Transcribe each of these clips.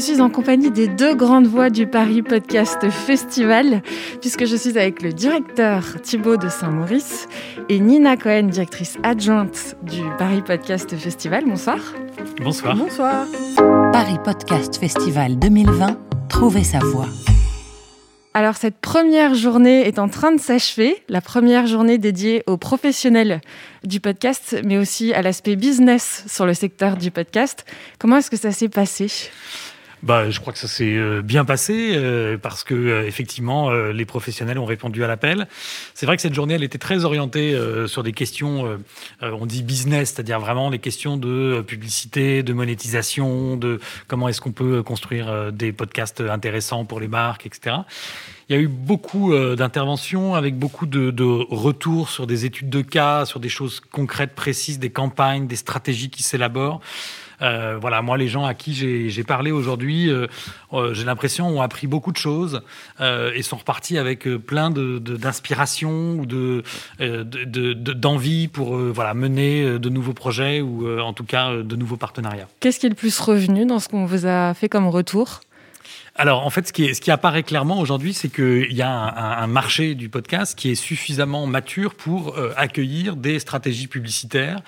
Suis en compagnie des deux grandes voix du Paris Podcast Festival, puisque je suis avec le directeur Thibaut de Saint-Maurice et Nina Cohen, directrice adjointe du Paris Podcast Festival. Bonsoir. Bonsoir. Bonsoir. Paris Podcast Festival 2020, trouvez sa voix. Alors cette première journée est en train de s'achever, la première journée dédiée aux professionnels du podcast, mais aussi à l'aspect business sur le secteur du podcast. Comment est-ce que ça s'est passé? Bah, je crois que ça s'est euh, bien passé euh, parce que euh, effectivement les professionnels ont répondu à l'appel. C'est vrai que cette journée elle était très orientée sur des questions on dit business, c'est-à-dire vraiment les questions de publicité, de monétisation, de comment est-ce qu'on peut construire des podcasts intéressants pour les marques, etc. Il y a eu beaucoup d'interventions avec beaucoup de, de retours sur des études de cas, sur des choses concrètes, précises, des campagnes, des stratégies qui s'élaborent. Euh, voilà, moi, les gens à qui j'ai parlé aujourd'hui, euh, euh, j'ai l'impression ont appris beaucoup de choses et sont repartis avec plein d'inspiration ou de d'envie pour voilà mener de nouveaux projets ou en tout cas de nouveaux partenariats. Qu'est-ce qui est le plus revenu dans ce qu'on vous a fait comme retour? Alors, en fait, ce qui, ce qui apparaît clairement aujourd'hui, c'est qu'il y a un, marché du podcast qui est suffisamment mature pour euh, accueillir des stratégies publicitaires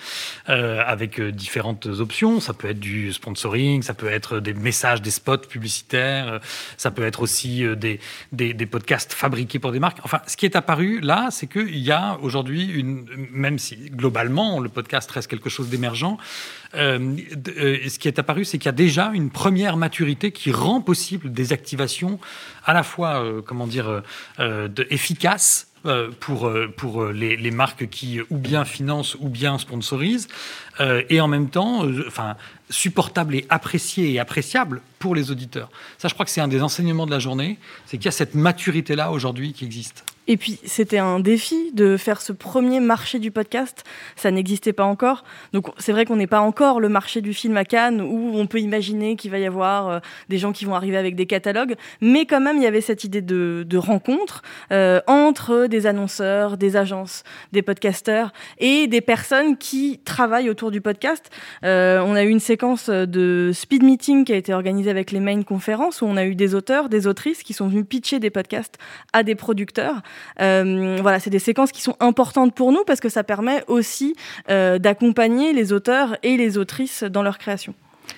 euh, avec euh, différentes options. Ça peut être du sponsoring, ça peut être des messages, des spots publicitaires, ça peut être aussi des, des, des, podcasts fabriqués pour des marques. Enfin, ce qui est apparu là, c'est qu'il y a aujourd'hui une, même si globalement le podcast reste quelque chose d'émergent, euh, euh, ce qui est apparu, c'est qu'il y a déjà une première maturité qui rend possible des activations à la fois, euh, comment dire, efficaces pour, pour les, marques qui ou bien financent ou bien sponsorisent, et en même temps, enfin, supportable et apprécié et appréciable pour les auditeurs. Ça, je crois que c'est un des enseignements de la journée, c'est qu'il y a cette maturité-là aujourd'hui qui existe. Et puis, c'était un défi de faire ce premier marché du podcast. Ça n'existait pas encore. Donc, c'est vrai qu'on n'est pas encore le marché du film à Cannes où on peut imaginer qu'il va y avoir euh, des gens qui vont arriver avec des catalogues. Mais quand même, il y avait cette idée de, rencontre euh, entre des annonceurs, des agences, des podcasteurs et des personnes qui travaillent autour du podcast. Euh, on a eu une séquence de speed meeting qui a été organisée avec les main conférences où on a eu des auteurs, des autrices qui sont venus pitcher des podcasts à des producteurs. Euh, voilà, c'est des séquences qui sont importantes pour nous parce que ça permet aussi euh, d'accompagner les auteurs et les autrices dans leur création.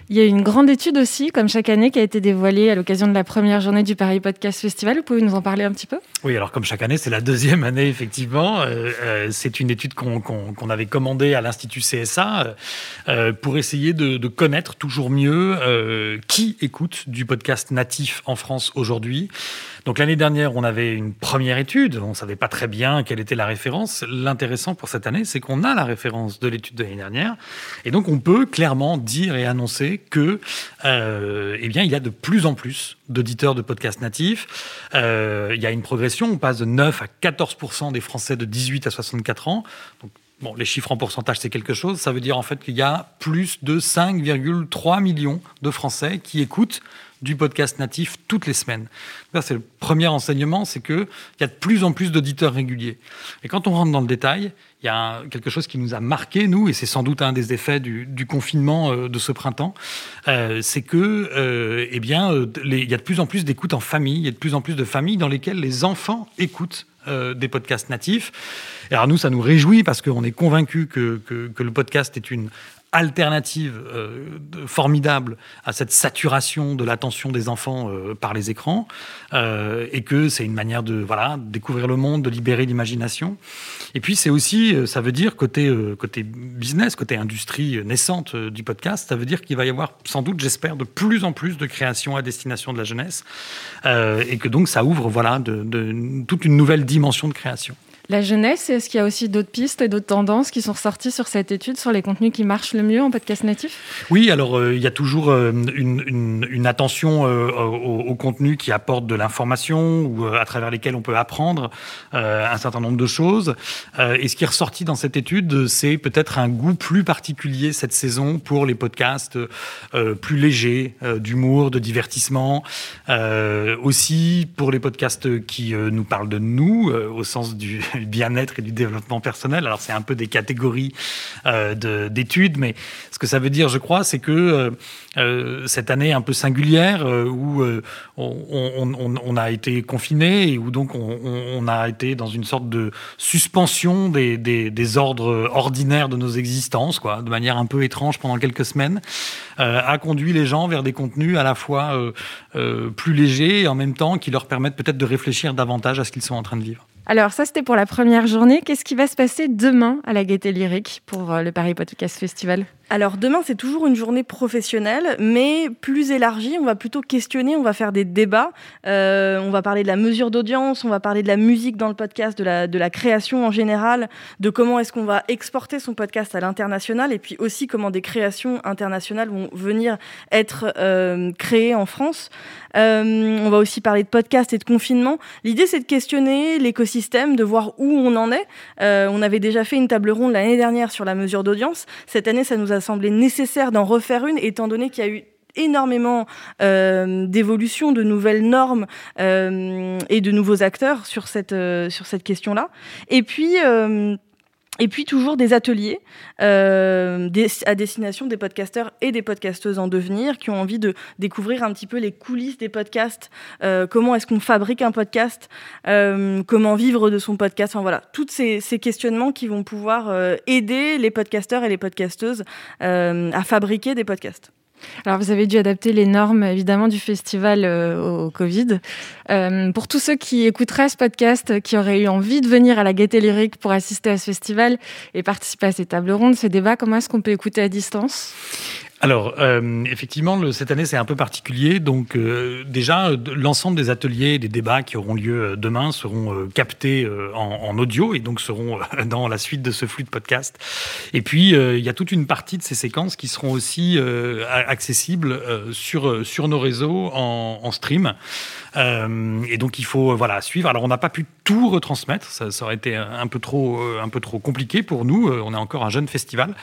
Il y a une grande étude aussi, comme chaque année, qui a été dévoilée à l'occasion de la première journée du Paris Podcast Festival. Vous pouvez nous en parler un petit peu? Oui, alors comme chaque année, c'est la deuxième année, effectivement. Euh, euh, c'est une étude qu'on avait commandée à l'Institut CSA euh, pour essayer de, de, connaître toujours mieux qui écoute du podcast natif en France aujourd'hui. Donc l'année dernière, on avait une première étude, on ne savait pas très bien quelle était la référence. L'intéressant pour cette année, c'est qu'on a la référence de l'étude de l'année dernière, et donc on peut clairement dire et annoncer que, euh, eh bien, il y a de plus en plus d'auditeurs de podcasts natifs. Euh, il y a une progression, on passe de 9 à 14% des Français de 18 à 64 ans. Donc, Bon, les chiffres en pourcentage, c'est quelque chose. Ça veut dire en fait qu'il y a plus de 5,3 millions de Français qui écoutent du podcast natif toutes les semaines. c'est le premier enseignement, c'est qu'il y a de plus en plus d'auditeurs réguliers. Et quand on rentre dans le détail, il y a quelque chose qui nous a marqué, nous, et c'est sans doute un des effets du, confinement euh, de ce printemps, euh, c'est que, euh, eh bien, il y a de plus en plus d'écoutes en famille, il y a de plus en plus de familles dans lesquelles les enfants écoutent des podcasts natifs. Et alors nous, ça nous réjouit parce qu'on est convaincu que, que, le podcast est une alternative euh, formidable à cette saturation de l'attention des enfants euh, par les écrans, euh, et que c'est une manière de voilà découvrir le monde, de libérer l'imagination. Et puis c'est aussi, ça veut dire côté côté business, côté industrie naissante du podcast, ça veut dire qu'il va y avoir sans doute, j'espère, de plus en plus de créations à destination de la jeunesse, et que donc ça ouvre voilà de, de, toute une nouvelle dimension de création. La jeunesse Est-ce qu'il y a aussi d'autres pistes et d'autres tendances qui sont ressorties sur cette étude sur les contenus qui marchent le mieux en podcast natif? Oui, alors euh, il y a toujours euh, une, attention euh, aux, contenus qui apportent de l'information ou à travers lesquels on peut apprendre un certain nombre de choses. et ce qui est ressorti dans cette étude, c'est peut-être un goût plus particulier cette saison pour les podcasts plus légers, d'humour, de divertissement. aussi pour les podcasts qui nous parlent de nous, au sens du bien-être et du développement personnel. Alors c'est un peu des catégories euh, d'études, mais ce que ça veut dire, je crois, c'est que euh, euh, cette année un peu singulière où on, a été confiné et où donc on, a été dans une sorte de suspension des, des, ordres ordinaires de nos existences, quoi, de manière un peu étrange pendant quelques semaines, a conduit les gens vers des contenus à la fois plus légers et en même temps qui leur permettent peut-être de réfléchir davantage à ce qu'ils sont en train de vivre. Alors ça, c'était pour la première journée. Qu'est-ce qui va se passer demain à la Gaieté Lyrique pour euh, le Paris Podcast Festival? Alors demain, c'est toujours une journée professionnelle, mais plus élargie. On va plutôt questionner, on va faire des débats. Euh, on va parler de la mesure d'audience, on va parler de la musique dans le podcast, de la, création en général, de comment est-ce qu'on va exporter son podcast à l'international, et puis aussi comment des créations internationales vont venir être euh, créées en France. Euh, on va aussi parler de podcast et de confinement. L'idée, c'est de questionner l'écosystème, de voir où on en est. on avait déjà fait une table ronde l'année dernière sur la mesure d'audience. Cette année, ça nous a a semblé nécessaire d'en refaire une, étant donné qu'il y a eu énormément euh, d'évolutions, de nouvelles normes euh, et de nouveaux acteurs sur cette, euh, sur cette question-là. Et puis, et puis toujours des ateliers euh, à destination des podcasteurs et des podcasteuses en devenir qui ont envie de découvrir un petit peu les coulisses des podcasts, euh, comment est-ce qu'on fabrique un podcast, euh, comment vivre de son podcast, enfin voilà, tous ces, ces, questionnements qui vont pouvoir euh, aider les podcasteurs et les podcasteuses euh, à fabriquer des podcasts. Alors, vous avez dû adapter les normes, évidemment, du festival euh, au Covid. Euh, pour tous ceux qui écouteraient ce podcast, qui auraient eu envie de venir à la Gaieté Lyrique pour assister à ce festival et participer à ces tables rondes, ces débats, comment est-ce qu'on peut écouter à distance? Alors, euh, effectivement, cette année, c'est un peu particulier. Donc, euh, déjà, l'ensemble des ateliers et des débats qui auront lieu euh, demain seront captés en, en, audio et donc seront dans la suite de ce flux de podcast. Et puis, il y a toute une partie de ces séquences qui seront aussi accessibles sur, sur nos réseaux en, en stream. et donc, il faut voilà, suivre. Alors, on n'a pas pu tout retransmettre. Ça, aurait été un peu, trop, un peu trop compliqué pour nous. On est encore un jeune festival.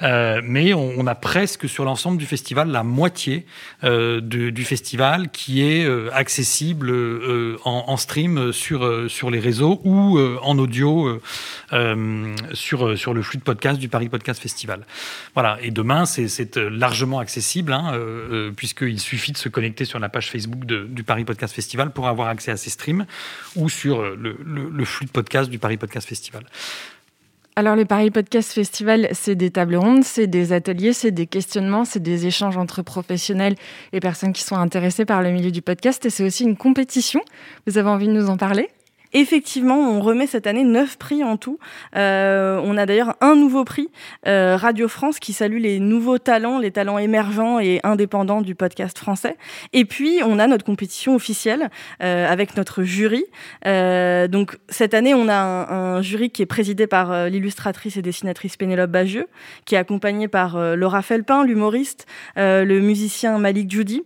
mais on, a presque sur l'ensemble du festival, la moitié euh, du festival qui est euh, accessible euh, en, stream sur, sur les réseaux ou en audio sur, sur le flux de podcast du Paris Podcast Festival. Voilà, et demain, c'est largement accessible, hein, puisqu'il suffit de se connecter sur la page Facebook du Paris Podcast Festival pour avoir accès à ces streams ou sur le, flux de podcast du Paris Podcast Festival. Alors le Paris Podcast Festival, c'est des tables rondes, c'est des ateliers, c'est des questionnements, c'est des échanges entre professionnels et personnes qui sont intéressées par le milieu du podcast et c'est aussi une compétition. Vous avez envie de nous en parler? Effectivement, on remet cette année neuf prix en tout. Euh, on a d'ailleurs un nouveau prix, euh, Radio France, qui salue les nouveaux talents, les talents émergents et indépendants du podcast français. Et puis, on a notre compétition officielle euh, avec notre jury. Euh, donc, cette année, on a un, jury qui est présidé par euh, l'illustratrice et dessinatrice Pénélope Bagieux, qui est accompagnée par euh, Laura Felpin, l'humoriste, le musicien Malik Judy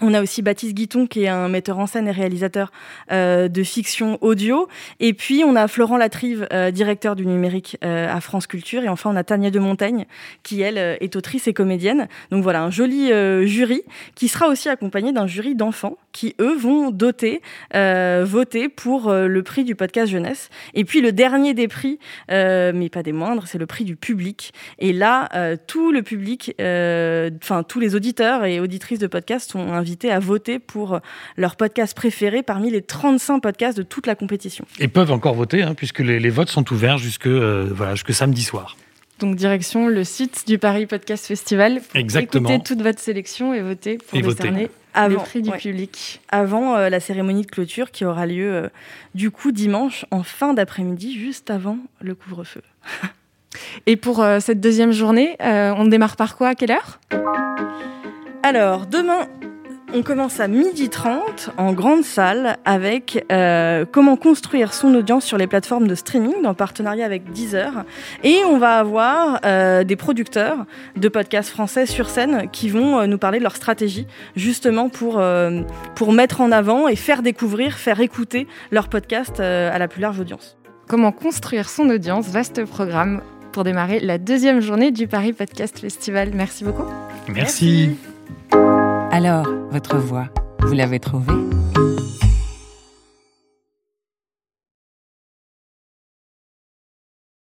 on a aussi Baptiste Guiton, qui est un metteur en scène et réalisateur euh, de fiction audio. Et puis, on a Florent Latrive, euh, directeur du numérique euh, à France Culture. Et enfin, on a Tania de Montaigne, qui, elle, est autrice et comédienne. Donc voilà, un joli jury, qui sera aussi accompagné d'un jury d'enfants, qui, eux, vont doter, voter pour le prix du podcast jeunesse. Et puis, le dernier des prix, mais pas des moindres, c'est le prix du public. Et là, tout le public, enfin, tous les auditeurs et auditrices de podcast sont invités à voter pour leur podcast préféré parmi les 35 podcasts de toute la compétition. Et peuvent encore voter, hein, puisque les, les, votes sont ouverts jusque, euh, voilà, jusque samedi soir. Donc direction le site du Paris Podcast Festival. Exactement. Écoutez toute votre sélection et votez pour et décerner avant, le prix du ouais. public. Avant euh, la cérémonie de clôture qui aura lieu euh, du coup dimanche en fin d'après-midi, juste avant le couvre-feu. et pour euh, cette deuxième journée, euh, on démarre par quoi? À quelle heure? Alors demain, On commence à midi 30 en grande salle avec euh, comment construire son audience sur les plateformes de streaming en partenariat avec Deezer. Et on va avoir euh, des producteurs de podcasts français sur scène qui vont euh, nous parler de leur stratégie justement pour, pour mettre en avant et faire découvrir, faire écouter leur podcast à la plus large audience. Comment construire son audience, vaste programme pour démarrer la deuxième journée du Paris Podcast Festival. Merci beaucoup. Merci. Alors, votre voix, vous l'avez trouvée?